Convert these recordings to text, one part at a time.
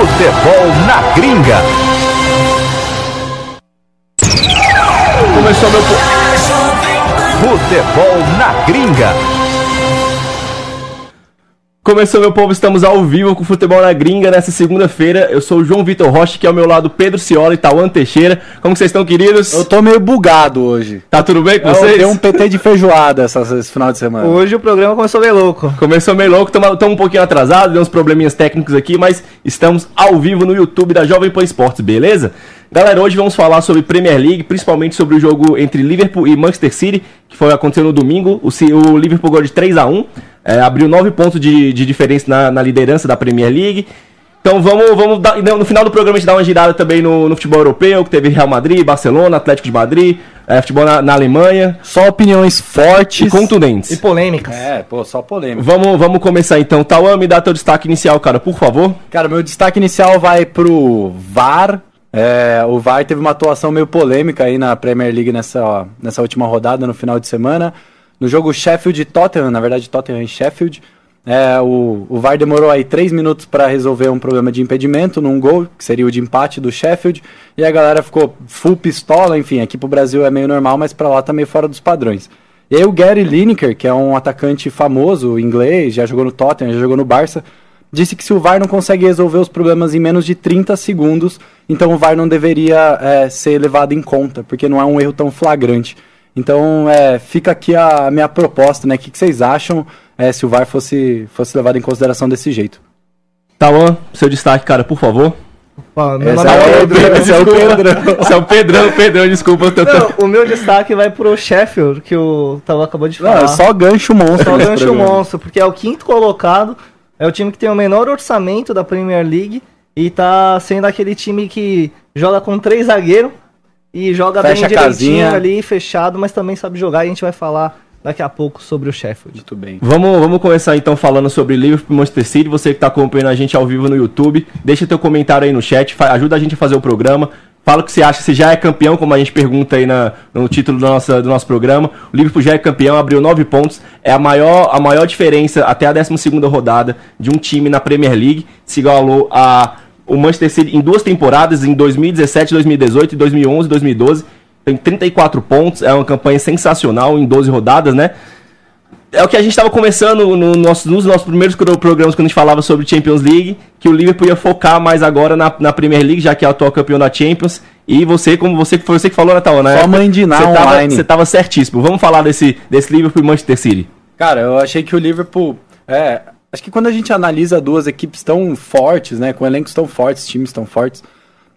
Futebol na gringa. Começou meu. Futebol na gringa. Começou meu povo, estamos ao vivo com o Futebol na Gringa nessa segunda-feira. Eu sou o João Vitor Rocha, que é ao meu lado Pedro Ciola e Tauan Teixeira. Como vocês estão, queridos? Eu tô meio bugado hoje. Tá tudo bem com Eu vocês? dei um PT de feijoada essa- esse final de semana. Hoje o programa começou bem louco. Começou meio louco, estamos um pouquinho atrasados, deu uns probleminhas técnicos aqui, mas estamos ao vivo no YouTube da Jovem Pan Esportes, beleza? Galera, hoje vamos falar sobre Premier League, principalmente sobre o jogo entre Liverpool e Manchester City, que foi acontecendo no domingo. O, o Liverpool ganhou de 3 a 1 é, abriu 9 pontos de, de diferença na, na liderança da Premier League. Então vamos, vamos dar, e no final do programa a gente dá uma girada também no, no futebol europeu, que teve Real Madrid, Barcelona, Atlético de Madrid, é, futebol na, na Alemanha, Só opiniões fortes. e contundentes. E polêmicas. É, pô, só polêmica. Vamos, vamos começar então. Tauan, me dá teu destaque inicial, cara, por favor. Cara, meu destaque inicial vai pro VAR. É, o VAR teve uma atuação meio polêmica aí na Premier League nessa, ó, nessa última rodada, no final de semana. No jogo Sheffield e Tottenham, na verdade Tottenham e Sheffield, é, o, o VAR demorou aí três minutos para resolver um problema de impedimento num gol, que seria o de empate do Sheffield, e a galera ficou full pistola, enfim, aqui pro Brasil é meio normal, mas pra lá tá meio fora dos padrões. E aí o Gary Lineker, que é um atacante famoso, inglês, já jogou no Tottenham, já jogou no Barça, disse que se o VAR não consegue resolver os problemas em menos de 30 segundos, então o VAR não deveria é, ser levado em conta, porque não é um erro tão flagrante. Então é, fica aqui a minha proposta, né? O que, que vocês acham é, se o VAR fosse, fosse levado em consideração desse jeito? Tauan, seu destaque, cara, por favor. Ó, meu Esse nome é o é Pedro, esse é o. Pedro. Esse é o Pedrão, Pedrão, desculpa. Eu tô, tô- Não, o meu destaque vai pro Sheffield, que o Tava acabou de Não, falar. é só gancho monstro. Só gancho programa. monstro, porque é o quinto colocado, é o time que tem o menor orçamento da Premier League e tá sendo aquele time que joga com três zagueiros e joga Fecha a bem direitinho casinha. ali, fechado, mas também sabe jogar e a gente vai falar daqui a pouco sobre o Sheffield. Muito bem. Vamos, vamos começar então falando sobre Liverpool e Manchester City. Você que tá acompanhando a gente ao vivo no YouTube, deixa teu comentário aí no chat, ajuda a gente a fazer o programa. Fala o que você acha, se já é campeão, como a gente pergunta aí na- no título do nosso, do nosso programa. O Liverpool já é campeão, abriu nove pontos. É a maior, a maior diferença até a 12 rodada de um time na Premier League. Se igualou a o Manchester City em duas temporadas, em 2017, 2018, 2011, 2012. Tem 34 pontos, é uma campanha sensacional em 12 rodadas, né? É o que a gente estava conversando no nosso, nos nossos primeiros pro- programas quando a gente falava sobre Champions League, que o Liverpool ia focar mais agora na, na Premier League, já que é o atual campeão da Champions. E você, como você foi você que falou, Natal, né? Só mãe de Ná você tava, online. você tava certíssimo. Vamos falar desse, desse Liverpool e Manchester City. Cara, eu achei que o Liverpool. É, acho que quando a gente analisa duas equipes tão fortes, né? Com elencos tão fortes, times tão fortes.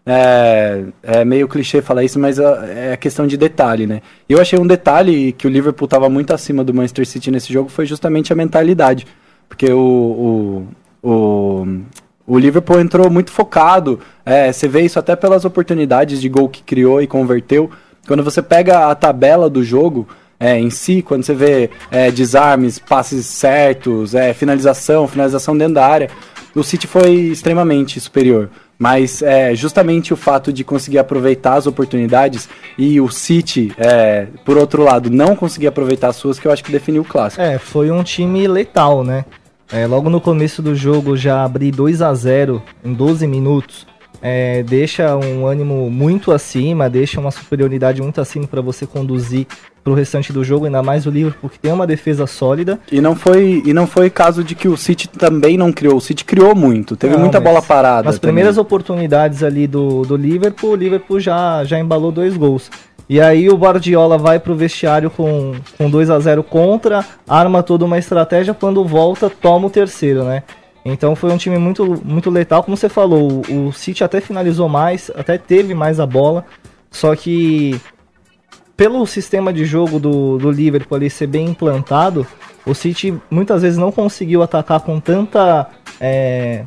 É, é meio clichê falar isso, mas ah, é questão de detalhe, né? Eu achei um detalhe que o Liverpool estava muito acima do Manchester City nesse jogo foi justamente a mentalidade. Porque o, o, o, o Liverpool entrou muito focado. É, você vê isso até pelas oportunidades de gol que criou e converteu. Quando você pega a tabela do jogo, é, em si, quando você vê é, desarmes, passes certos, é, finalização, finalização dentro da área, o City foi extremamente superior. Mas é, justamente o fato de conseguir aproveitar as oportunidades e o City, é, por outro lado, não conseguir aproveitar as suas, que eu acho que definiu o clássico. É, foi um time letal, né? É, logo no começo do jogo já abrir 2 a 0 em 12 minutos. é, deixa um ânimo muito acima, deixa uma superioridade muito acima para você conduzir pro restante do jogo, ainda mais o Liverpool que tem uma defesa sólida. E não foi e não foi caso de que o City também não criou. O City criou muito, teve Não, muita bola parada. Nas também. primeiras oportunidades ali do, do Liverpool, o Liverpool já, já embalou dois gols. E aí o Guardiola vai pro vestiário com, com 2 a 0 contra, arma toda uma estratégia, quando volta, toma o terceiro, né? Então foi um time muito, muito letal, como você falou, o City até finalizou mais, até teve mais a bola, só que pelo sistema de jogo do, do Liverpool ali ser bem implantado, o City muitas vezes não conseguiu atacar com tanta é,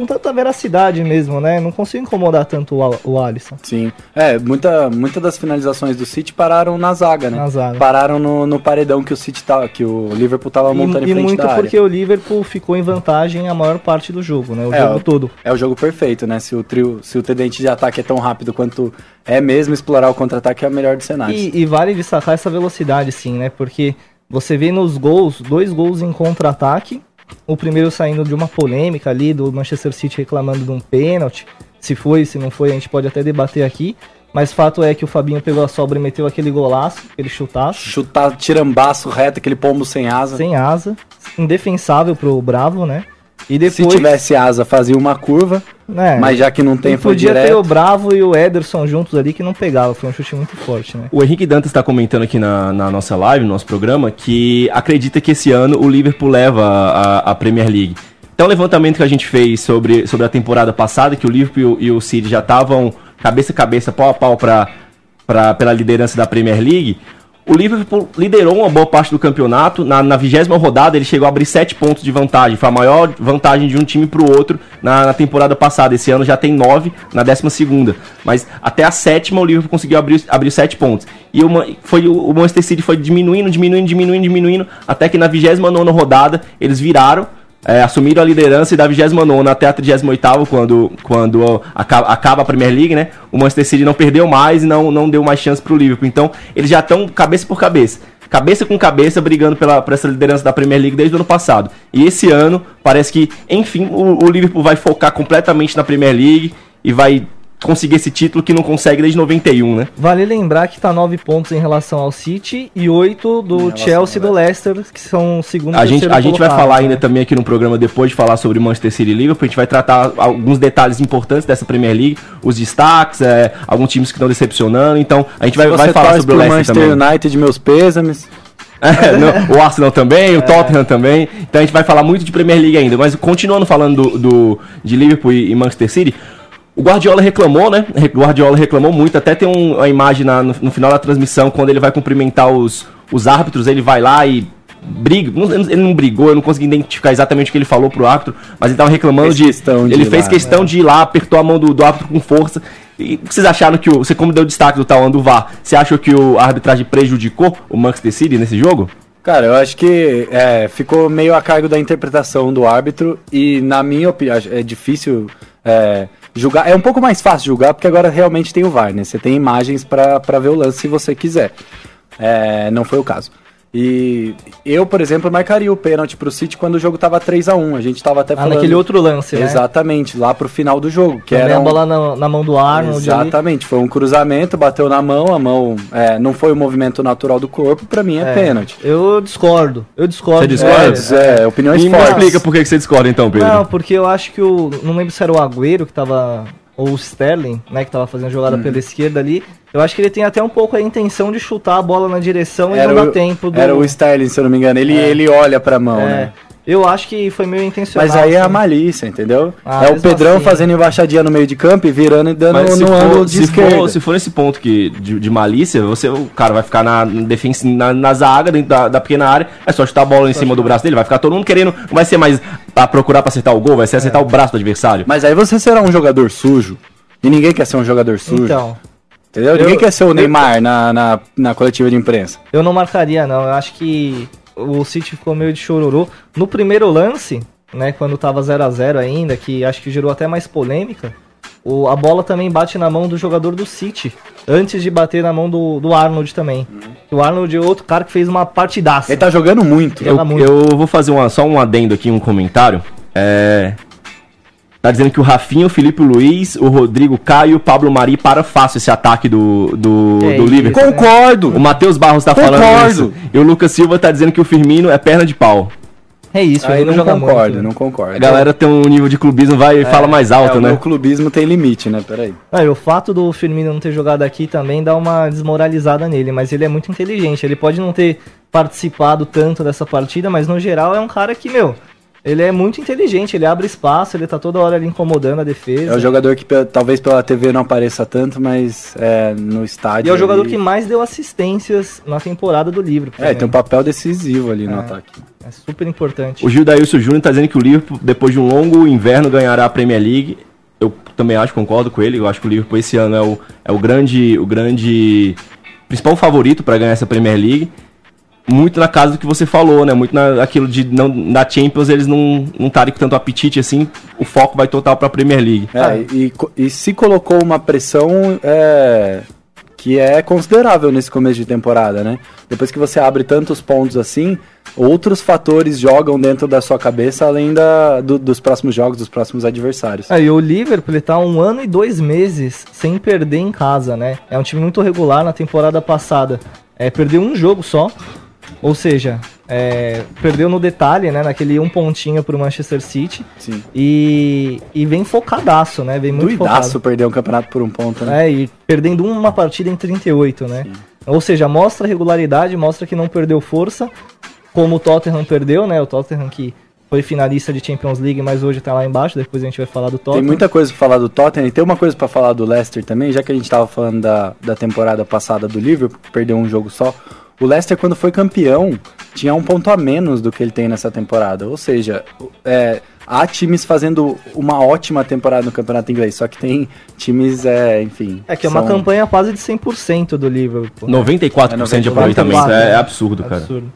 com tanta veracidade mesmo, né? Não consigo incomodar tanto o, o Alisson. Sim. É, muita, muita das finalizações do City pararam na zaga, né? Na zaga. Pararam no, no paredão que o City tava, que o Liverpool tava montando E, em e frente muito da área. porque o Liverpool ficou em vantagem a maior parte do jogo, né? O É, jogo o- todo. É o jogo perfeito, né? Se o trio, se o tendente de ataque é tão rápido quanto é mesmo, explorar o contra-ataque é o melhor dos cenários. E, e vale destacar essa velocidade, sim, né? Porque você vê nos gols, dois gols em contra-ataque. O primeiro saindo de uma polêmica ali do Manchester City reclamando de um pênalti. Se foi, se não foi, a gente pode até debater aqui. Mas fato é que o Fabinho pegou a sobra e meteu aquele golaço, aquele chutaço, Chutar tirambaço reto, aquele pombo sem asa. sem asa, indefensável pro Bravo, né? E Se depois. tivesse asa, fazia uma curva, né, mas já que não tem, foi podia ter o direto. Bravo e o Ederson juntos ali que não pegava. Foi um chute muito forte, né? O Henrique Dantas está comentando aqui na, na nossa live, no nosso programa, que acredita que esse ano o Liverpool leva a, a Premier League. Então, o levantamento que a gente fez sobre, sobre a temporada passada, que o Liverpool e o City já estavam cabeça a cabeça, pau a pau pra, pra, pela liderança da Premier League, o Liverpool liderou uma boa parte do campeonato. Na, vigésima rodada, ele chegou a abrir 7 pontos de vantagem. Foi a maior vantagem de um time para o outro na, na temporada passada. Esse ano já tem 9 na décima segunda. Mas até a sétima, o Liverpool conseguiu abrir, abrir 7 pontos. E uma, foi, o, o Manchester City foi diminuindo, diminuindo, diminuindo, diminuindo. Até que na vigésima nona rodada, eles viraram. É, assumiram a liderança e da 29 até a 38 quando, quando acaba, acaba a Premier League, né? O Manchester City não perdeu mais e não, não deu mais chance pro Liverpool. Então, eles já estão cabeça por cabeça. Cabeça com cabeça brigando pela, por essa liderança da Premier League desde o ano passado. E esse ano, parece que, enfim, o, o Liverpool vai focar completamente na Premier League e vai conseguir esse título que não consegue desde 91, né? Vale lembrar que tá 9 pontos em relação ao City e 8 do Chelsea e do Leicester, que são o segundo A gente, a gente vai falar né? ainda também aqui no programa, depois de falar sobre Manchester City e Liverpool, a gente vai tratar alguns detalhes importantes dessa Premier League, os destaques, é, alguns times que estão decepcionando, então a gente vai, vai falar sobre o Leicester Manchester também. United, meus pêsames. É, não, o Arsenal também, o Tottenham também. Então a gente vai falar muito de Premier League ainda. Mas continuando falando do, do- de Liverpool e, e Manchester City, o Guardiola reclamou, né? O Guardiola reclamou muito. Até tem um- uma imagem na- no, no final da transmissão, quando ele vai cumprimentar os, os árbitros, ele vai lá e briga. não- Ele não brigou, eu não consegui identificar exatamente o que ele falou pro árbitro, mas ele tava reclamando Fez de. de ele fez lá, questão de ir lá, apertou a mão do, do árbitro com força. E vocês acharam que o. Você, como deu destaque do tal do VAR, você achou que o a arbitragem prejudicou o Manchester City nesse jogo? Cara, eu acho que é, ficou meio a cargo da interpretação do árbitro e, na minha opinião, é difícil é, julgar. É um pouco mais fácil julgar porque agora realmente tem o VAR, né? Você tem imagens pra ver o lance se você quiser. É, não foi o caso. E eu, por exemplo, marcaria o pênalti pro City quando o jogo tava 3 a 1 A gente tava até Ah, falando. naquele outro lance, né? Exatamente, lá pro final do jogo. Que Também era a um- bola na, na mão do Arnold ali. Exatamente, foi um cruzamento, bateu na mão, a mão é, não foi o movimento natural do corpo, pra mim é, É, pênalti. Eu discordo. Eu discordo. Você discorda? É, é, opiniões E fortes. explica por que que você discorda então, Pedro. Não, porque eu acho que o. Não lembro se era o Agüero que tava. Ou o Sterling, né? Que tava fazendo jogada Uhum. pela esquerda ali. Eu acho que ele tem até um pouco a intenção de chutar a bola na direção e Era não dá o, tempo do. era o Sterling, se eu não me engano. Ele, ele olha pra mão, É, né? Eu acho que foi meio intencional. Mas aí é a assim. malícia, entendeu? Ah, é o Pedrão assim. fazendo embaixadinha no meio de campo e virando e dando no ângulo for, de se, esquerda. for, se for nesse ponto que, de, de malícia, você, o cara vai ficar na defesa, na, na zaga, dentro da, da pequena área, é só chutar a bola em cima do braço dele, vai ficar todo mundo querendo, não vai ser mais pra procurar pra acertar o gol, vai ser acertar o braço do adversário. Mas aí você será um jogador sujo. E ninguém quer ser um jogador sujo. Então, entendeu? Ninguém quer ser o Neymar na, na, na coletiva de imprensa. eu não marcaria, não. Eu acho que o City ficou meio de chororô. No primeiro lance, né? Quando tava 0 a 0 ainda, que acho que gerou até mais polêmica. O, a bola também bate na mão do jogador do City, antes de bater na mão do, do Arnold também. O Arnold é outro cara que fez uma partidaça. Ele tá jogando muito. Eu- muito. eu vou fazer uma, só um adendo aqui, um comentário. É. Tá dizendo que o Rafinha, o Felipe Luiz, o Rodrigo Caio e o Pablo Mari para fácil esse ataque do, do, É do. Liverpool. Concordo. O Matheus Barros tá Concordo. falando isso. E o Lucas Silva tá dizendo que o Firmino é perna de pau. É isso, Aí ele não, concordo, muito. não concordo. A galera tem um nível de clubismo, vai e fala mais É, alto, o né? meu clubismo tem limite, né? Peraí. Ah, o fato do Firmino não ter jogado aqui também dá uma desmoralizada nele, mas ele é muito inteligente. Ele pode não ter participado tanto dessa partida, mas no geral é um cara que, meu, ele é muito inteligente, ele abre espaço, ele tá toda hora ali incomodando a defesa. É o jogador que talvez pela TV não apareça tanto, mas é, no estádio. E é o jogador ali- que mais deu assistências na temporada do livro. É, tem um papel decisivo ali no ataque. É super importante. O Gildailson Júnior tá dizendo que o Liverpool, depois de um longo inverno, ganhará a Premier League. Eu também acho, concordo com ele. Eu acho que o Liverpool esse ano é o, é o grande, o grande principal favorito para ganhar essa Premier League. Muito na casa do que você falou, né? Muito naquilo de não, na Champions eles não não estarem com tanto apetite assim. O foco vai total para a Premier League. É, e, co- e se colocou uma pressão é, que é considerável nesse começo de temporada, né? Depois que você abre tantos pontos assim, outros fatores jogam dentro da sua cabeça além da, do- dos próximos jogos, dos próximos adversários. Aí o Liverpool ele tá um ano e dois meses sem perder em casa, né? É um time muito regular na temporada passada. É, perdeu um jogo só. Ou seja, é, perdeu no detalhe, né? Naquele um pontinho pro Manchester City. Sim. E, e vem focadaço, né? Vem muito Duidaço focado. perder um campeonato por um ponto, né? É, e perdendo uma partida em 38, né? Ou seja, mostra regularidade, mostra que não perdeu força, como o Tottenham perdeu, né? O Tottenham que foi finalista de Champions League, mas hoje tá lá embaixo, depois a gente vai falar do Tottenham. Tem muita coisa pra falar do Tottenham e tem uma coisa pra falar do Leicester também, já que a gente tava falando da, da temporada passada do Liverpool, que perdeu um jogo só. O Leicester, quando foi campeão, tinha um ponto a menos do que ele tem nessa temporada. Ou seja, é, há times fazendo uma ótima temporada no campeonato inglês, só que tem times, é, enfim. É que é uma são- campanha quase de 100% do Liverpool. né? 94% de 94%, aproveitamento. né? É, absurdo, cara. Absurdo.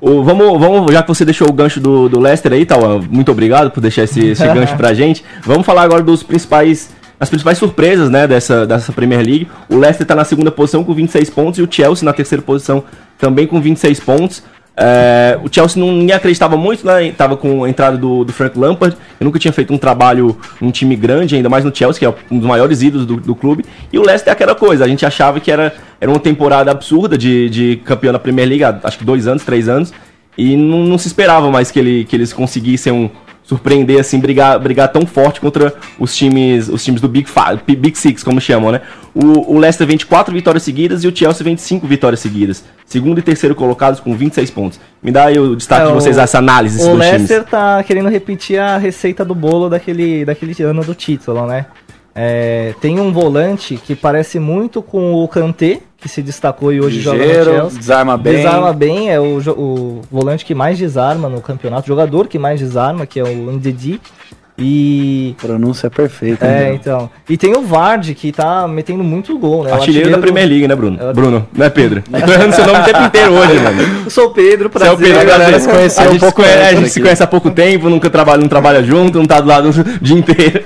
Ô, vamos, vamos, já que você deixou o gancho do, do Leicester aí, Tauan, muito obrigado por deixar esse, esse gancho pra gente. Vamos falar agora dos principais, as principais surpresas, né, dessa, dessa Premier League. O Leicester tá na segunda posição com 26 pontos e o Chelsea na terceira posição também com 26 pontos. É, o Chelsea não, ninguém acreditava muito, né? Tava com a entrada do, do Frank Lampard. Eu nunca tinha feito um trabalho num time grande, ainda mais no Chelsea, que é um dos maiores ídolos do, do clube. E o Leicester é aquela coisa, a gente achava que era, era uma temporada absurda de, de campeão da Premier League, acho que dois anos, três anos. E não, não se esperava mais que, ele, que eles conseguissem um, surpreender, assim, brigar, brigar tão forte contra os times, os times do Big, Five, Big Six, como chamam, né? O, o Leicester vem de quatro vitórias seguidas e o Chelsea vem de cinco vitórias seguidas. Segundo e terceiro colocados com 26 pontos. Me dá aí o destaque É, de vocês, o- essa análise desses O Leicester times. tá querendo repetir a receita do bolo daquele, daquele ano do título, né? É, tem um volante que parece muito com o Kanté, que se destacou e hoje joga no Ligeiro, Chelsea. desarma bem. Desarma bem, é o, o volante que mais desarma no campeonato, jogador que mais desarma, que é o Ndidi. E. Pronúncia perfeita. É, né? então. E tem o Vard, que tá metendo muito gol, né? O Artilheiro da do- Premier League, né, Bruno? É o- Bruno, não é Pedro? Eu tô errando seu nome o tempo inteiro hoje, mano. Eu sou o Pedro, Você é o prazer. Pedro, a galera galera se conheceu a um gente, pouco se conhece, a gente se aqui. conhece há pouco tempo, nunca trabalha, não trabalha junto, não tá do lado o dia inteiro.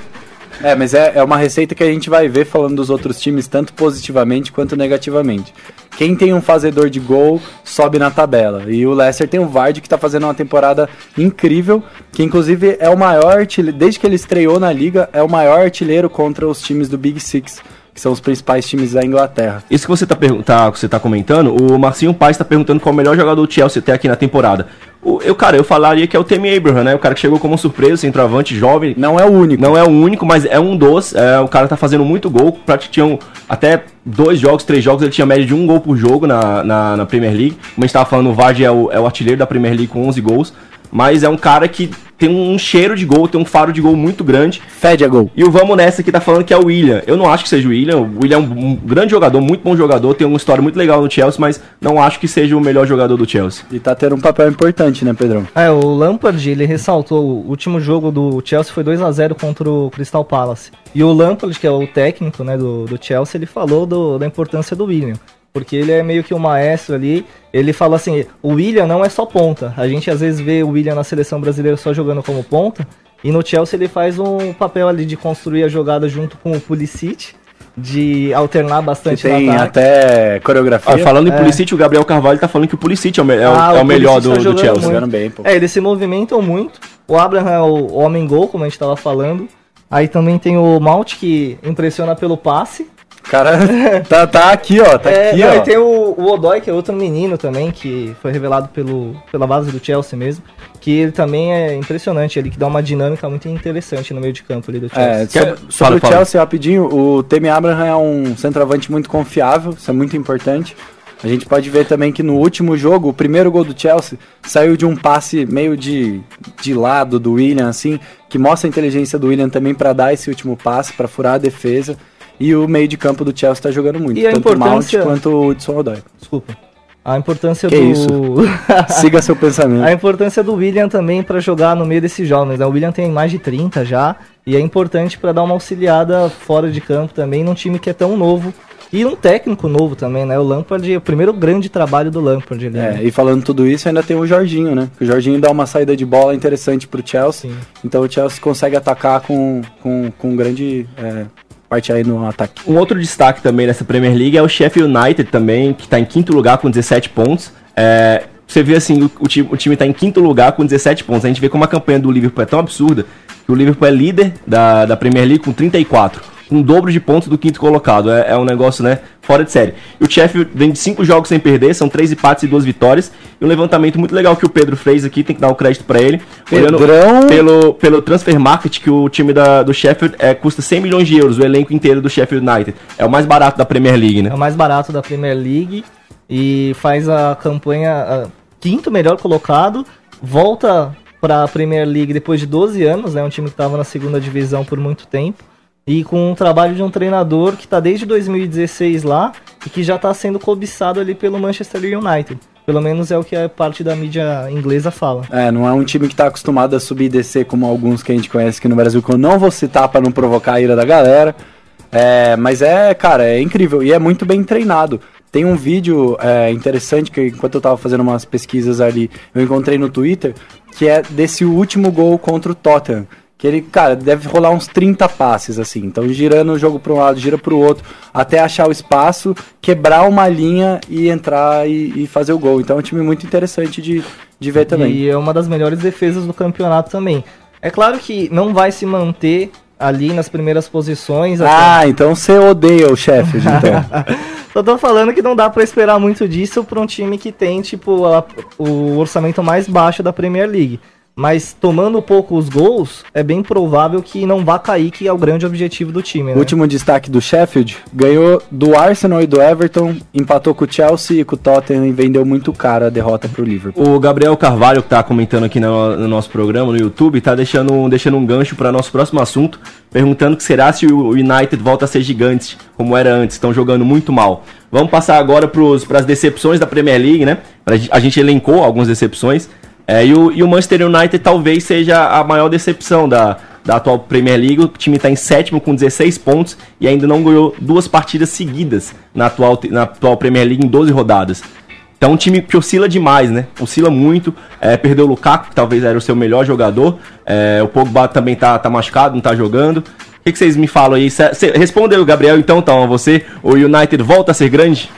É, mas é, é uma receita que a gente vai ver falando dos outros times, tanto positivamente quanto negativamente. Quem tem um fazedor de gol sobe na tabela. E o Leicester tem o Vardy que tá fazendo uma temporada incrível, que inclusive é o maior artilheiro, desde que ele estreou na liga, é o maior artilheiro contra os times do Big Six, que são os principais times da Inglaterra. Isso que você tá, pergun- tá- você tá comentando, o Marcinho Paz tá perguntando qual é o melhor jogador do Chelsea até aqui na temporada. O, eu, cara, eu falaria que é o Tammy Abraham, né? O cara que chegou como surpresa, centroavante, jovem. Não é o único. Não é o único, mas é um dos. É, o cara tá fazendo muito gol. Praticamente tinham até dois jogos, três jogos, ele tinha média de um gol por jogo na, na, na Premier League. Como a gente tava falando, o Vardy é o, é o artilheiro da Premier League com 11 gols. Mas é um cara que tem um cheiro de gol, tem um faro de gol muito grande. Fede a gol. E o Vamos Nessa que tá falando que é o William. Eu não acho que seja o William. O William é um, um grande jogador, muito bom jogador, tem uma história muito legal no Chelsea, mas não acho que seja o melhor jogador do Chelsea. E tá tendo um papel importante, né, Pedrão? É, o Lampard, ele ressaltou, o último jogo do Chelsea foi 2 a 0 contra o Crystal Palace. E o Lampard, que é o técnico né, do, do Chelsea, ele falou do- da importância do William. Porque ele é meio que um maestro ali. Ele fala assim: o William não é só ponta. A gente às vezes vê o William na seleção brasileira só jogando como ponta. E no Chelsea ele faz um papel ali de construir a jogada junto com o Pulisic, de alternar Que bastante tem no ataque. até coreografia. Ah, falando em É. Pulisic, o Gabriel Carvalho tá falando que o Pulisic é o, me- é o- Ah, é o o melhor do, tá do Chelsea. muito. Bem, pô. É, eles se movimentam muito. O Abraham é o homem gol, como a gente tava falando. Aí também tem o Mount, que impressiona pelo passe. O cara tá, tá aqui, ó. Tá É, aqui, não, ó. e tem o, o Odoi, que é outro menino também, que foi revelado pelo, pela base do Chelsea mesmo, que ele também é impressionante, ele que dá uma dinâmica muito interessante no meio de campo ali do Chelsea. É, Quer- sobre, fala, sobre o fala. Chelsea, rapidinho, o Temi Abraham é um centroavante muito confiável, isso é muito importante. A gente pode ver também que no último jogo, o primeiro gol do Chelsea saiu de um passe meio de, de lado do William, assim, que mostra a inteligência do William também para dar esse último passe, para furar a defesa. E o meio de campo do Chelsea tá jogando muito, E tanto o Mount importância- quanto o Hudson Odoi. Desculpa. A importância Que do. isso? Siga seu pensamento. A importância do William também pra jogar no meio desses jovens. Né? O William tem mais de 30 já e é importante pra dar uma auxiliada fora de campo também num time que é tão novo e um técnico novo também, né? O Lampard, o primeiro grande trabalho do Lampard ali. É, né? e falando tudo isso, ainda tem o Jorginho, né? O Jorginho dá uma saída de bola interessante pro Chelsea. Sim. Então o Chelsea consegue atacar com, com, com grande é, parte aí no ataque. Um outro destaque também nessa Premier League é o Sheffield United também, que está em quinto lugar com 17 pontos. É, você vê assim, o, o time, o time tá em quinto lugar com 17 pontos. A gente vê como a campanha do Liverpool é tão absurda que o Liverpool é líder da, da Premier League com 34. Um dobro de pontos do quinto colocado. É, é um negócio, né, fora de série. E o Sheffield vem de cinco jogos sem perder, são três empates e duas vitórias. E um levantamento muito legal que o Pedro fez aqui, tem que dar o crédito para ele. Olhando Pedrão! pelo, pelo transfer market que o time da, do Sheffield é, custa 100 milhões de euros, o elenco inteiro do Sheffield United. É o mais barato da Premier League, né? É o mais barato da Premier League e faz a campanha a, quinto melhor colocado, volta para a Premier League depois de 12 anos, né, um time que estava na segunda divisão por muito tempo, e com um trabalho de um treinador que está desde 2016 lá e que já está sendo cobiçado ali pelo Manchester United. Pelo menos é o que a parte da mídia inglesa fala. É, não é um time que tá acostumado a subir e descer como alguns que a gente conhece aqui no Brasil, que eu não vou citar para não provocar a ira da galera. É, mas é, cara, é incrível e é muito bem treinado. Tem um vídeo é, interessante que enquanto eu tava fazendo umas pesquisas ali, eu encontrei no Twitter, que é desse último gol contra o Tottenham. Que ele, cara, deve rolar uns 30 passes, assim. Então, girando o jogo para um lado, gira para o outro, até achar o espaço, quebrar uma linha e entrar e, e fazer o gol. Então, é um time muito interessante de, de ver também. E é uma das melhores defesas do campeonato também. É claro que não vai se manter ali nas primeiras posições. até- Ah, então você odeia o Sheffield, então. Só tô falando que não dá pra esperar muito disso pra um time que tem, tipo, a- o orçamento mais baixo da Premier League. Mas tomando pouco os gols, é bem provável que não vá cair, que é o grande objetivo do time, né? Último destaque do Sheffield, ganhou do Arsenal e do Everton, empatou com o Chelsea e com o Tottenham e vendeu muito caro a derrota pro Liverpool. O Gabriel Carvalho, que tá comentando aqui no, no nosso programa, no YouTube, tá deixando, um- deixando um gancho para nosso próximo assunto, perguntando que será se o United volta a ser gigante, como era antes, estão jogando muito mal. Vamos passar agora para as decepções da Premier League, né? A gente elencou algumas decepções. É, e, o, e o Manchester United talvez seja a maior decepção da, da atual Premier League. O time está em sétimo com 16 pontos e ainda não ganhou duas partidas seguidas na atual, na atual Premier League em 12 rodadas. Então, um time que oscila demais, né? Oscila muito. É, perdeu o Lukaku, que talvez era o seu melhor jogador. É, o Pogba também tá, tá machucado, não tá jogando. O que, que vocês me falam aí? Cê, cê, respondeu, Gabriel, então, então, você. O United volta a ser grande?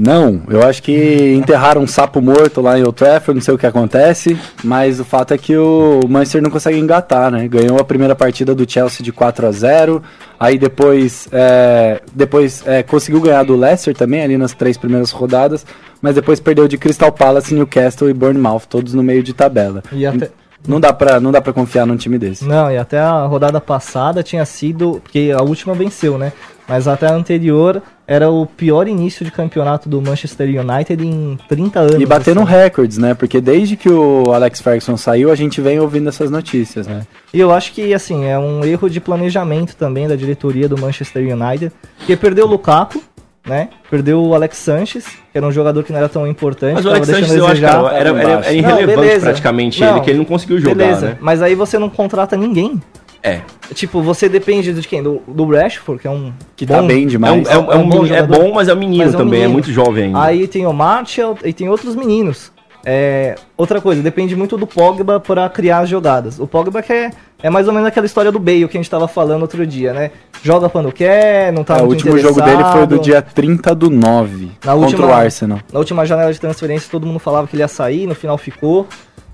Não, eu acho que enterraram um sapo morto lá em Old Trafford, não sei o que acontece, mas o fato é que o Manchester não consegue engatar, né? Ganhou a primeira partida do Chelsea de 4 a 0 aí depois, é, depois é, conseguiu ganhar do Leicester também, ali nas três primeiras rodadas, mas depois perdeu de Crystal Palace, Newcastle e Bournemouth, todos no meio de tabela. E até- Não dá pra, não dá pra confiar num time desse. Não, e até a rodada passada tinha sido. Porque a última venceu, né? Mas até a anterior era o pior início de campeonato do Manchester United em 30 anos. E batendo assim. recordes, né? Porque desde que o Alex Ferguson saiu, a gente vem ouvindo essas notícias, né? E eu acho que, assim, é um erro de planejamento também da diretoria do Manchester United, porque perdeu o Lukaku, né? Perdeu o Alex Sanches, que era um jogador que não era tão importante. Mas o tava Alex Sanches, deixando eu acho, cara, era, era, era Não, irrelevante beleza. praticamente Não, ele, que ele não conseguiu jogar, Beleza, né? mas aí você não contrata ninguém. É. Tipo, você depende de quem? Do, do Rashford, que é um. Que tá bem É, um, demais. é, um- é um bom meni- é jogador. bom, mas é um menino Mas é um também, é menino. muito jovem ainda. Aí tem o Martial e tem outros meninos. É, outra coisa, depende muito do Pogba para criar as jogadas. O Pogba que é, é mais ou menos aquela história do Bale que a gente tava falando outro dia, né? Joga quando quer, não tá É, o último jogo dele foi do dia 30 do 9 Na contra última- o Arsenal. Na última janela de transferência todo mundo falava que ele ia sair, no final ficou.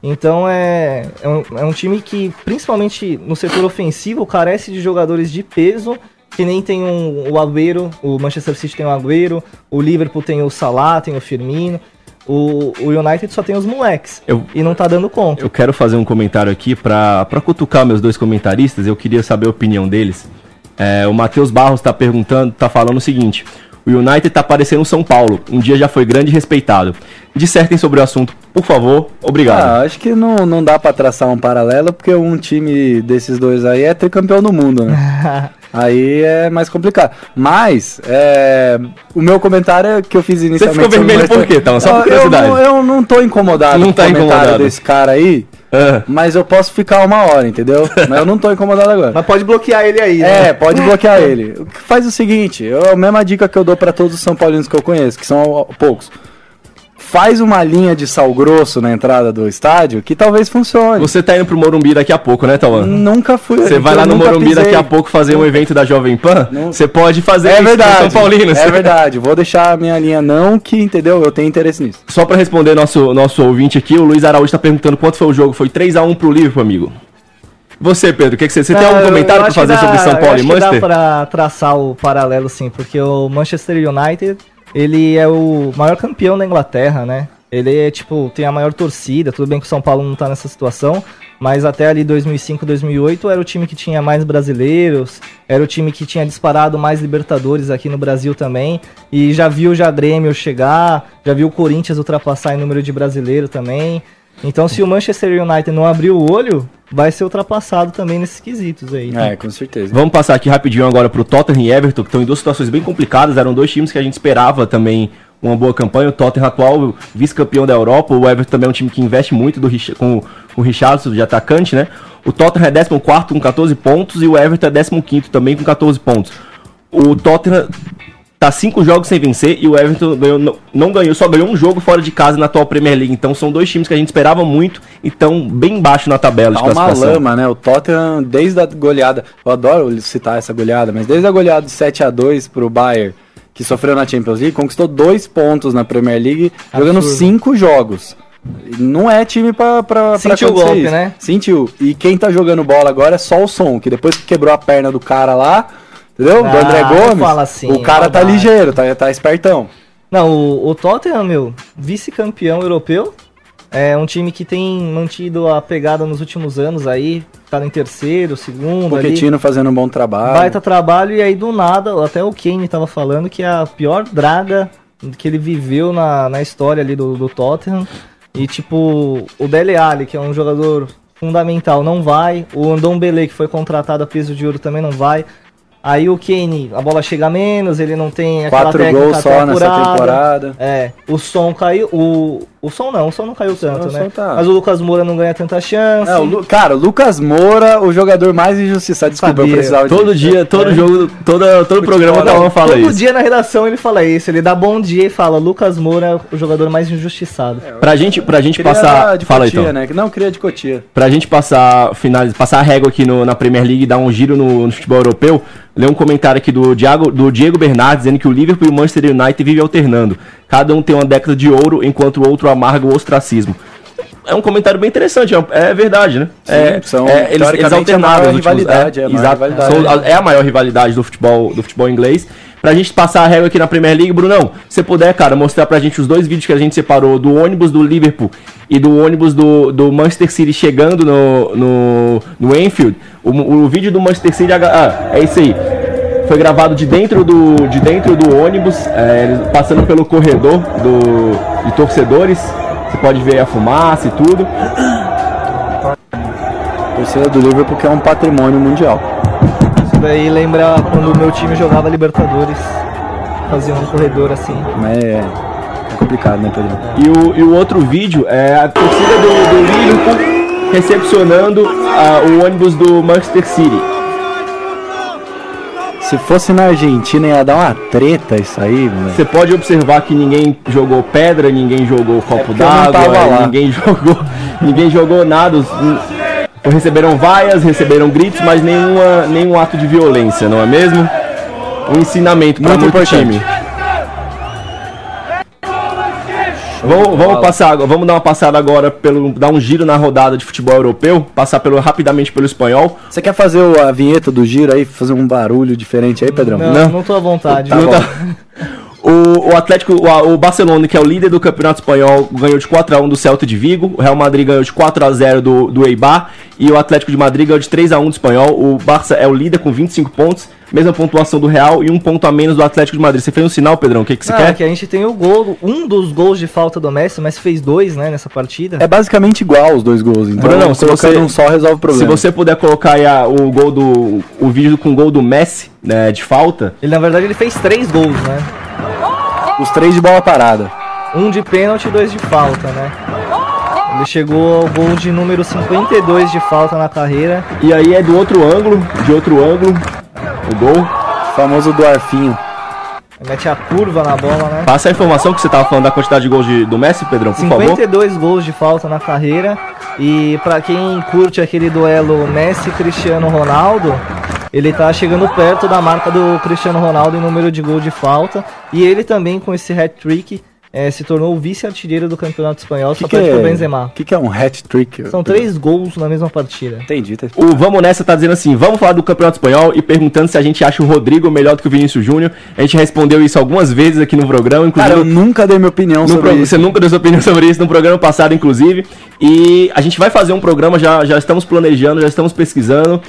Então é, é, um, é um time que, principalmente no setor ofensivo, carece de jogadores de peso Que nem tem um, o Agüero, o Manchester City tem o Agüero, o Liverpool tem o Salah, tem o Firmino. O, o United só tem os moleques. Eu- E não tá dando conta. Eu quero fazer um comentário aqui pra, pra cutucar meus dois comentaristas. Eu queria saber a opinião deles. É, o Matheus Barros tá perguntando, tá falando o seguinte: o United tá parecendo o São Paulo. Um dia já foi grande e respeitado. Dissertem sobre o assunto, por favor. Obrigado. Ah, acho que não, não dá pra traçar um paralelo, porque um time desses dois aí é tricampeão do mundo, né? aí é mais complicado. Mas, é, o meu comentário é que eu fiz inicialmente... ficou sobre o vermelho por quê, então? Só por eu, curiosidade. não, eu não tô incomodado Não com tá o comentário incomodado. desse cara aí, mas eu posso ficar uma hora, entendeu? mas eu não tô incomodado agora. Mas pode bloquear ele aí, É, né? pode bloquear ele. O que Faz o seguinte, é a mesma dica que eu dou pra todos os São Paulinos que eu conheço, que são poucos. Faz uma linha de sal grosso na entrada do estádio que talvez funcione. você tá indo pro Morumbi daqui a pouco, né, Tauan? Nunca fui. Você vai lá no Morumbi pisei. daqui a pouco fazer um evento da Jovem Pan? Você pode fazer É isso verdade. São Paulinos. É verdade. Vou deixar a minha linha não, que entendeu? Eu tenho interesse nisso. Só pra responder nosso, nosso ouvinte aqui, o Luiz Araújo tá perguntando quanto foi o jogo. Foi 3x1 pro Liverpool, amigo. Você, Pedro, o que, que você, você tem Não, algum eu- comentário que fazer dá- sobre São Paulo eu e acho que Manchester? dá pra traçar o paralelo, sim, porque o Manchester United, ele é o maior campeão da Inglaterra, né? Ele é, tipo, tem a maior torcida, tudo bem que o São Paulo não tá nessa situação, mas até ali 2005, 2008 era o time que tinha mais brasileiros, era o time que tinha disparado mais Libertadores aqui no Brasil também, e já viu já Grêmio chegar, já viu o Corinthians ultrapassar em número de brasileiro também. Então, se o Manchester United não abrir o olho, vai ser ultrapassado também nesses quesitos aí. É, com certeza. Vamos passar aqui rapidinho agora pro Tottenham e Everton, que estão em duas situações bem complicadas. Eram dois times que a gente esperava também uma boa campanha. O Tottenham atual vice-campeão da Europa. O Everton também é um time que investe muito do, Rich- com, com o Richardson de atacante, né? O Tottenham é 14 com 14 pontos e o Everton é 15 também com 14 pontos. O Tottenham tá cinco jogos sem vencer e o Everton ganhou, não, não ganhou, só ganhou um jogo fora de casa na atual Premier League. Então são dois times que a gente esperava muito e estão bem baixo na tabela Tá de uma lama, né? O Tottenham, desde a goleada, eu adoro citar essa goleada, mas desde a goleada de 7 a 2 pro Bayern, que sofreu na Champions League, conquistou dois pontos na Premier League, jogando Absurdo. cinco jogos. Não é time pra, pra, pra Sentiu o golpe, isso. né? Sentiu. E quem tá jogando bola agora é só o som, que depois que quebrou a perna do cara lá, entendeu? do Ah, André não Gomes, fala assim, o cara tá ligeiro, tá, tá espertão. Não, o, o Tottenham, meu, vice-campeão europeu. É um time que tem mantido a pegada nos últimos anos aí. Tá em terceiro, segundo ali. Pochettino fazendo um bom trabalho. Baita trabalho e aí do nada, até o Kane tava falando que é a pior draga que ele viveu na, na história ali do, do Tottenham. E tipo, o Dele Alli, que é um jogador fundamental, não vai. O Andon Belé, que foi contratado a peso de ouro, também não vai. Aí o Kane, a bola chega menos, ele não tem aquela Quatro técnica gols só nessa temporada. É, o som caiu. O, o som não, o som não caiu tanto, o né? tá- Mas o Lucas Moura não ganha tanta chance. É, o Lu- cara, o Lucas Moura, o jogador mais injustiçado. Desculpa, eu Sabia. precisava disso. Todo dia, todo jogo, toda, todo programa Futebol, tá uma fala Todo isso. dia na redação ele fala isso, ele dá bom dia e fala Lucas Moura é o jogador mais injustiçado. Pra gente, pra gente Queria passar. de Fala aí, Cotia, então. né? Não, queria de Cotia. Pra gente passar, final, passar a régua aqui no- na Premier League e dar um giro no, no futebol europeu, ler um comentário aqui do Diego, do Diego Bernardes dizendo que o Liverpool e o Manchester United vivem alternando. Cada um tem uma década de ouro, enquanto o outro amarga o ostracismo. É um comentário bem interessante, é, é verdade, né? é, são, é, eles, eles alternaram. últimos- rivalidade, é a maior exato. rivalidade. São- é a maior rivalidade do futebol, do futebol inglês. Pra gente passar a régua aqui na Premier League, Brunão, se você puder, cara, mostrar pra gente os dois vídeos que a gente separou do ônibus do Liverpool e do ônibus do, do Manchester City chegando no, no, no Enfield. O, o vídeo do Manchester City, ah, é isso aí. Foi gravado de dentro do, de dentro do ônibus, é, passando pelo corredor do, de torcedores. Você pode ver a fumaça e tudo. Torcida do Liverpool que é um patrimônio mundial. Isso daí lembra quando o meu time jogava Libertadores, fazia um corredor assim. Mas é, é complicado, né, Pedro? E o, e o outro vídeo é a torcida do, do Liverpool recepcionando ah, o ônibus do Manchester City. Se fosse na Argentina ia dar uma treta isso aí, moleque. Você pode observar que ninguém jogou pedra, ninguém jogou copo É não tava d'água, ninguém jogou, ninguém jogou nada. Os- Receberam vaias, receberam gritos, mas nenhuma, nenhum ato de violência, não é mesmo? Um ensinamento para Muito muito, time. Vamos, vamos passar, agora- vamos dar uma passada agora pelo dar um giro na rodada de futebol europeu, passar pelo rapidamente pelo espanhol. Você quer fazer a vinheta do giro aí, fazer um barulho diferente aí, Pedrão? Não, Não. não, tô à vontade. Tá Não bom. tá- O, o Atlético, o, o Barcelona, que é o líder do Campeonato Espanhol, ganhou de 4 a 1 do Celta de Vigo. O Real Madrid ganhou de 4 a 0 do, do Eibar. E o Atlético de Madrid ganhou de 3 a 1 do Espanhol. O Barça é o líder com 25 pontos, mesma pontuação do Real e um ponto a menos do Atlético de Madrid. Você fez um sinal, Pedrão? O que, que você Ah, quer? que a gente tem o gol, um dos gols de falta do Messi, mas fez dois, né, nessa partida. É basicamente igual os dois gols, então Brunão, se colocando você- um só resolve o Se problema. você puder colocar aí a- o gol do. o vídeo com o gol do Messi, né, de falta. Ele, na verdade, ele fez três gols, né? Os três de bola parada. Um de pênalti e dois de falta, né? Ele chegou ao gol de número 52 de falta na carreira. E aí é do outro ângulo, de outro ângulo, o gol. O famoso do Arfinho. Mete a curva na bola, né? Passa a informação que você tava falando da quantidade de gols de- do Messi, Pedrão, por favor. 52 gols de falta na carreira. E pra quem curte aquele duelo Messi-Cristiano Ronaldo, ele tá chegando perto da marca do Cristiano Ronaldo em número de gol de falta. E ele também, com esse hat-trick, eh, se tornou o vice-artilheiro do Campeonato Espanhol, O só que, que, pro é, Benzema. que, que é um hat-trick? São três gols na mesma partida. Entendi. Tá... O Vamos Nessa tá dizendo assim: vamos falar do Campeonato Espanhol e perguntando se a gente acha o Rodrigo melhor do que o Vinícius Júnior. A gente respondeu isso algumas vezes aqui no programa, inclusive. Cara, eu nunca dei minha opinião sobre pro- isso. Você nunca deu sua opinião sobre isso no programa passado, inclusive. E a gente vai fazer um programa, já, já estamos planejando, já estamos pesquisando.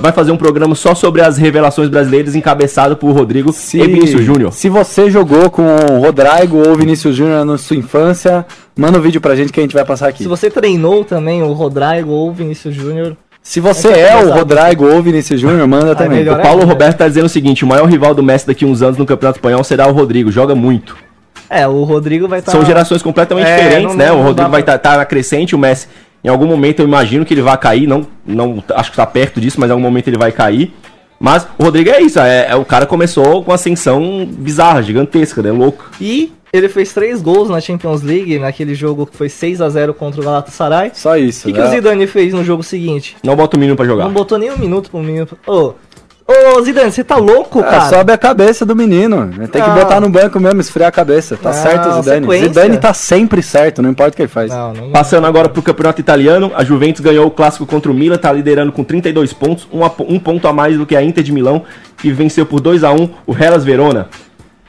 Vai fazer um programa só sobre as revelações brasileiras, encabeçado por Rodrigo Se, e Vinícius Júnior. se você jogou com o Rodrigo ou Vinícius Júnior na sua infância, manda um vídeo pra gente que a gente vai passar aqui. Se você treinou também o Rodrigo ou o Vinícius Júnior, Se você é é o. Rodrigo ou Vinícius Júnior, manda também. O Paulo ainda. Roberto tá dizendo o seguinte: o maior rival do Messi daqui a uns anos no Campeonato Espanhol será o Rodrigo. Joga muito. é, o Rodrigo vai estar. São gerações completamente É, diferentes, não- né? não o Rodrigo vai estar tá, na crescente, o Messi, em algum momento eu imagino que ele vai cair, não, não acho que tá perto disso, mas em algum momento ele vai cair. Mas o Rodrigo é isso, é, é- o cara começou com uma ascensão bizarra, gigantesca, né? Louco. E ele fez três gols na Champions League, naquele jogo que foi 6 a 0 contra o Galatasaray. Só isso. O que, que né? o Zidane fez no jogo seguinte? Não bota o menino pra jogar. Não botou nem um minuto pro menino. Ô, ô Zidane, você tá louco, Ah, cara? sobe a cabeça do menino. Tem que Não. botar no banco mesmo, esfriar a cabeça. Tá Não, certo, Zidane. sequência. Zidane tá sempre certo, não importa o que ele faz. Não, não. Passando agora pro campeonato italiano, a Juventus ganhou o clássico contra o Milan, tá liderando com 32 pontos, um, a- um ponto a mais do que a Inter de Milão, que venceu por 2 a 1 o Hellas Verona.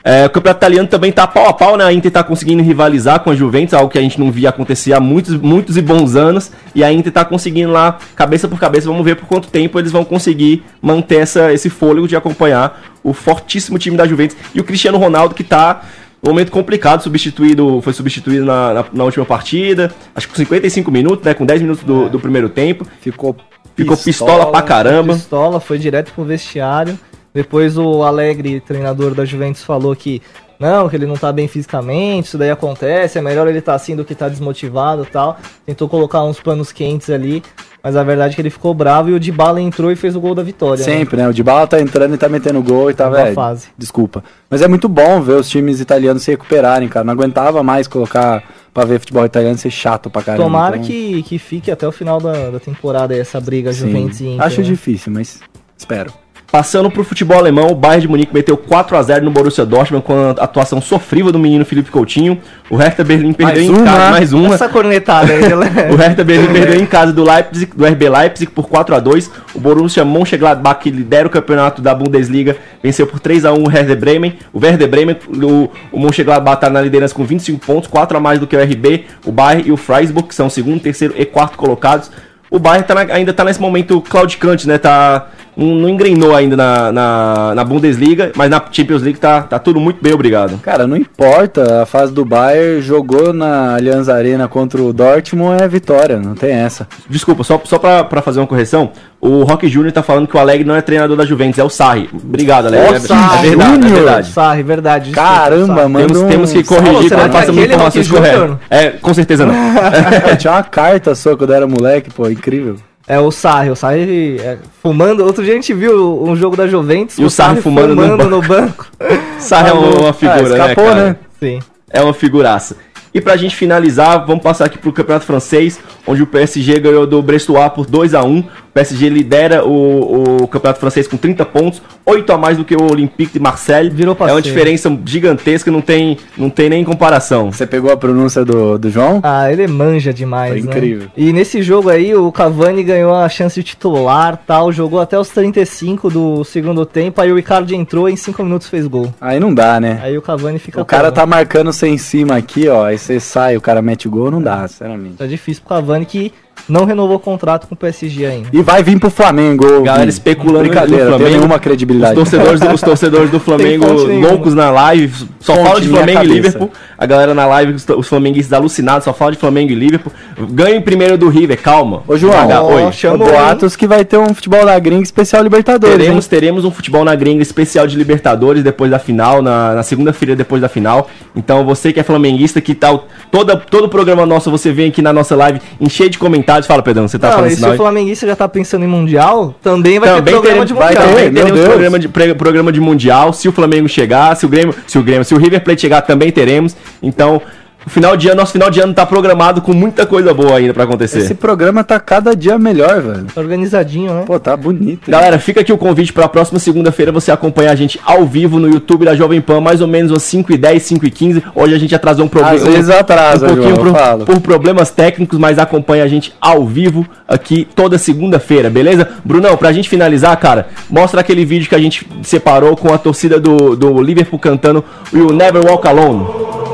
É, o campeonato italiano também tá pau a pau, né? A Inter tá conseguindo rivalizar com a Juventus, algo que a gente não via acontecer há muitos, muitos e bons anos. E a Inter tá conseguindo lá, cabeça por cabeça, vamos ver por quanto tempo eles vão conseguir manter essa, esse fôlego de acompanhar o fortíssimo time da Juventus. E o Cristiano Ronaldo, que tá num momento complicado, substituído, foi substituído na, na, na última partida, acho que com 55 minutos, né? Com 10 minutos do, do primeiro tempo. Ficou Ficou pistola pra caramba. Pistola, foi direto pro vestiário. Depois o Alegre, treinador da Juventus, falou que não, que ele não tá bem fisicamente, isso daí acontece, é melhor ele tá assim do que tá desmotivado e tal. Tentou colocar uns panos quentes ali, mas a verdade é que ele ficou bravo e o Dybala entrou e fez o gol da vitória. né? Sempre, né? O Dybala tá entrando e tá metendo gol e tá, velho. fase. Desculpa. Mas é muito bom ver os times italianos se recuperarem, cara. Não aguentava mais colocar pra ver futebol italiano ser chato pra caramba. Tomara Então, que, que fique até o final da, da temporada aí essa briga sim. Juventus e Inter. Acho né? difícil, mas espero. Passando pro futebol alemão, o Bayern de Munique meteu 4 a 0 no Borussia Dortmund com a atuação sofrível do menino Felipe Coutinho. O Hertha Berlim perdeu Mais em uma. casa mais uma. Essa cornetada aí, galera. O Hertha Berlim perdeu em casa do Leipzig, do RB Leipzig por 4 a 2. O Borussia Mönchengladbach, que lidera o campeonato da Bundesliga, venceu por 3 a 1 o Werder Bremen. O Werder Bremen, o, o Mönchengladbach tá na liderança com 25 pontos, 4 a mais do que o RB, o Bayern e o Freiburg, que são segundo, terceiro e quarto colocados. O Bayern tá na- ainda tá nesse momento claudicante, né? Tá, não, não engrenou ainda na, na, na Bundesliga, mas na Champions League tá, tá tudo muito bem, obrigado. Cara, não importa. A fase do Bayern jogou na Allianz Arena contra o Dortmund é vitória, não tem essa. Desculpa, só, só pra, pra fazer uma correção, o Rock Júnior tá falando que o Alegre não é treinador da Juventus, é o Sarri. Obrigado, Alegre. Ô, É, é Sarri verdade, é verdade. Sarri, verdade. desculpa, Caramba, Sarri. mano. Temos, temos que corrigir quando é passamos aquele informações corretas. É, com certeza não. Tinha uma carta sua quando eu era moleque, pô, incrível. É o Sarri, o Sarri é, fumando. Outro dia a gente viu um jogo da Juventus. E o Sarri fumando no no banco. Sarri é uma, uma figura, Ah, escapou, né, cara? né? Sim. É uma figuraça. E pra gente finalizar, vamos passar aqui pro Campeonato Francês, onde o PSG ganhou do Brestois por 2 a 1 PSG lidera o, o campeonato francês com 30 pontos, 8 a mais do que o Olympique de Marseille. Virou é uma passeio. diferença gigantesca, não tem, não tem nem comparação. Você pegou a pronúncia do, do João? Ah, ele manja demais, Foi né? incrível. E nesse jogo aí, o Cavani ganhou a chance de titular, tal, jogou até os 35 do segundo tempo, aí o Ricardo entrou e em 5 minutos fez gol. Aí não dá, né? Aí o Cavani fica O cara tá marcando você em cima aqui, ó. Você sai, o cara mete o gol, não dá, sinceramente. Tá difícil pro Cavani que não renovou o contrato com o PSG ainda. E vai vir pro Flamengo. Galera especulando Brincadeira, no não tem Flamengo. nenhuma Os credibilidade. torcedores, os torcedores do Flamengo loucos na live, só Fonte, fala de Flamengo e. Liverpool. A galera na live, os, os flamenguistas alucinados, só fala de Flamengo e Liverpool. Ganha em primeiro do River, calma. Ô, João, ó, Oi. chama- Chamou boatos que vai ter um futebol da gringa especial Libertadores. Teremos, hein? teremos um futebol na gringa especial de Libertadores depois da final, na, na segunda-feira depois da final. Então você que é flamenguista, que tal, toda, todo o programa nosso você vem aqui na nossa live encher de comentários. Fala, Pedrão, você tá não, falando e se o flamenguista já tá pensando em Mundial, também vai ter Também programa teremos, de vai, Mundial. também ter, meu teremos programa de, pre- programa de Mundial. Se o Flamengo chegar, se o Grêmio, se o Grêmio, se o River Plate chegar, também teremos. Então, o final de ano, nosso final de ano tá programado com muita coisa boa ainda pra acontecer. Esse programa tá cada dia melhor, velho. Tá organizadinho, né? Pô, tá bonito. Galera, fica aqui o convite para a próxima segunda-feira você acompanhar a gente ao vivo no YouTube da Jovem Pan, mais ou menos às 5h10, 5h15. Hoje a gente atrasou um problema. Às vezes atrasa, um pouquinho João, eu por, falo. por problemas técnicos, mas acompanha a gente ao vivo aqui toda segunda-feira, beleza? Brunão, pra gente finalizar, cara, mostra aquele vídeo que a gente separou com a torcida do, do Liverpool cantando You Never Walk Alone.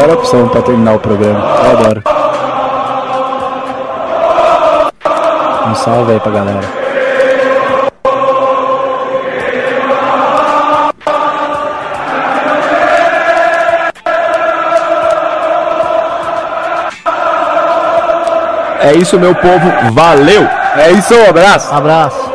Melhor opção pra terminar o programa. Eu adoro. Um salve aí pra galera. É isso, meu povo. Valeu! É isso, abraço! Abraço.